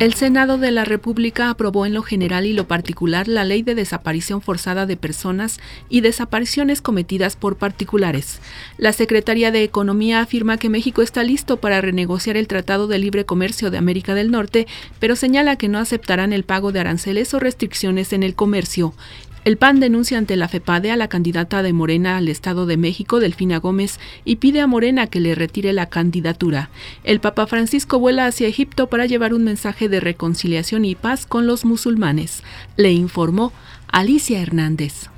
El Senado de la República aprobó en lo general y lo particular la ley de desaparición forzada de personas y desapariciones cometidas por particulares. La Secretaría de Economía afirma que México está listo para renegociar el Tratado de Libre Comercio de América del Norte, pero señala que no aceptarán el pago de aranceles o restricciones en el comercio. El PAN denuncia ante la FEPADE a la candidata de Morena al Estado de México, Delfina Gómez, y pide a Morena que le retire la candidatura. El Papa Francisco vuela hacia Egipto para llevar un mensaje de reconciliación y paz con los musulmanes, le informó Alicia Hernández.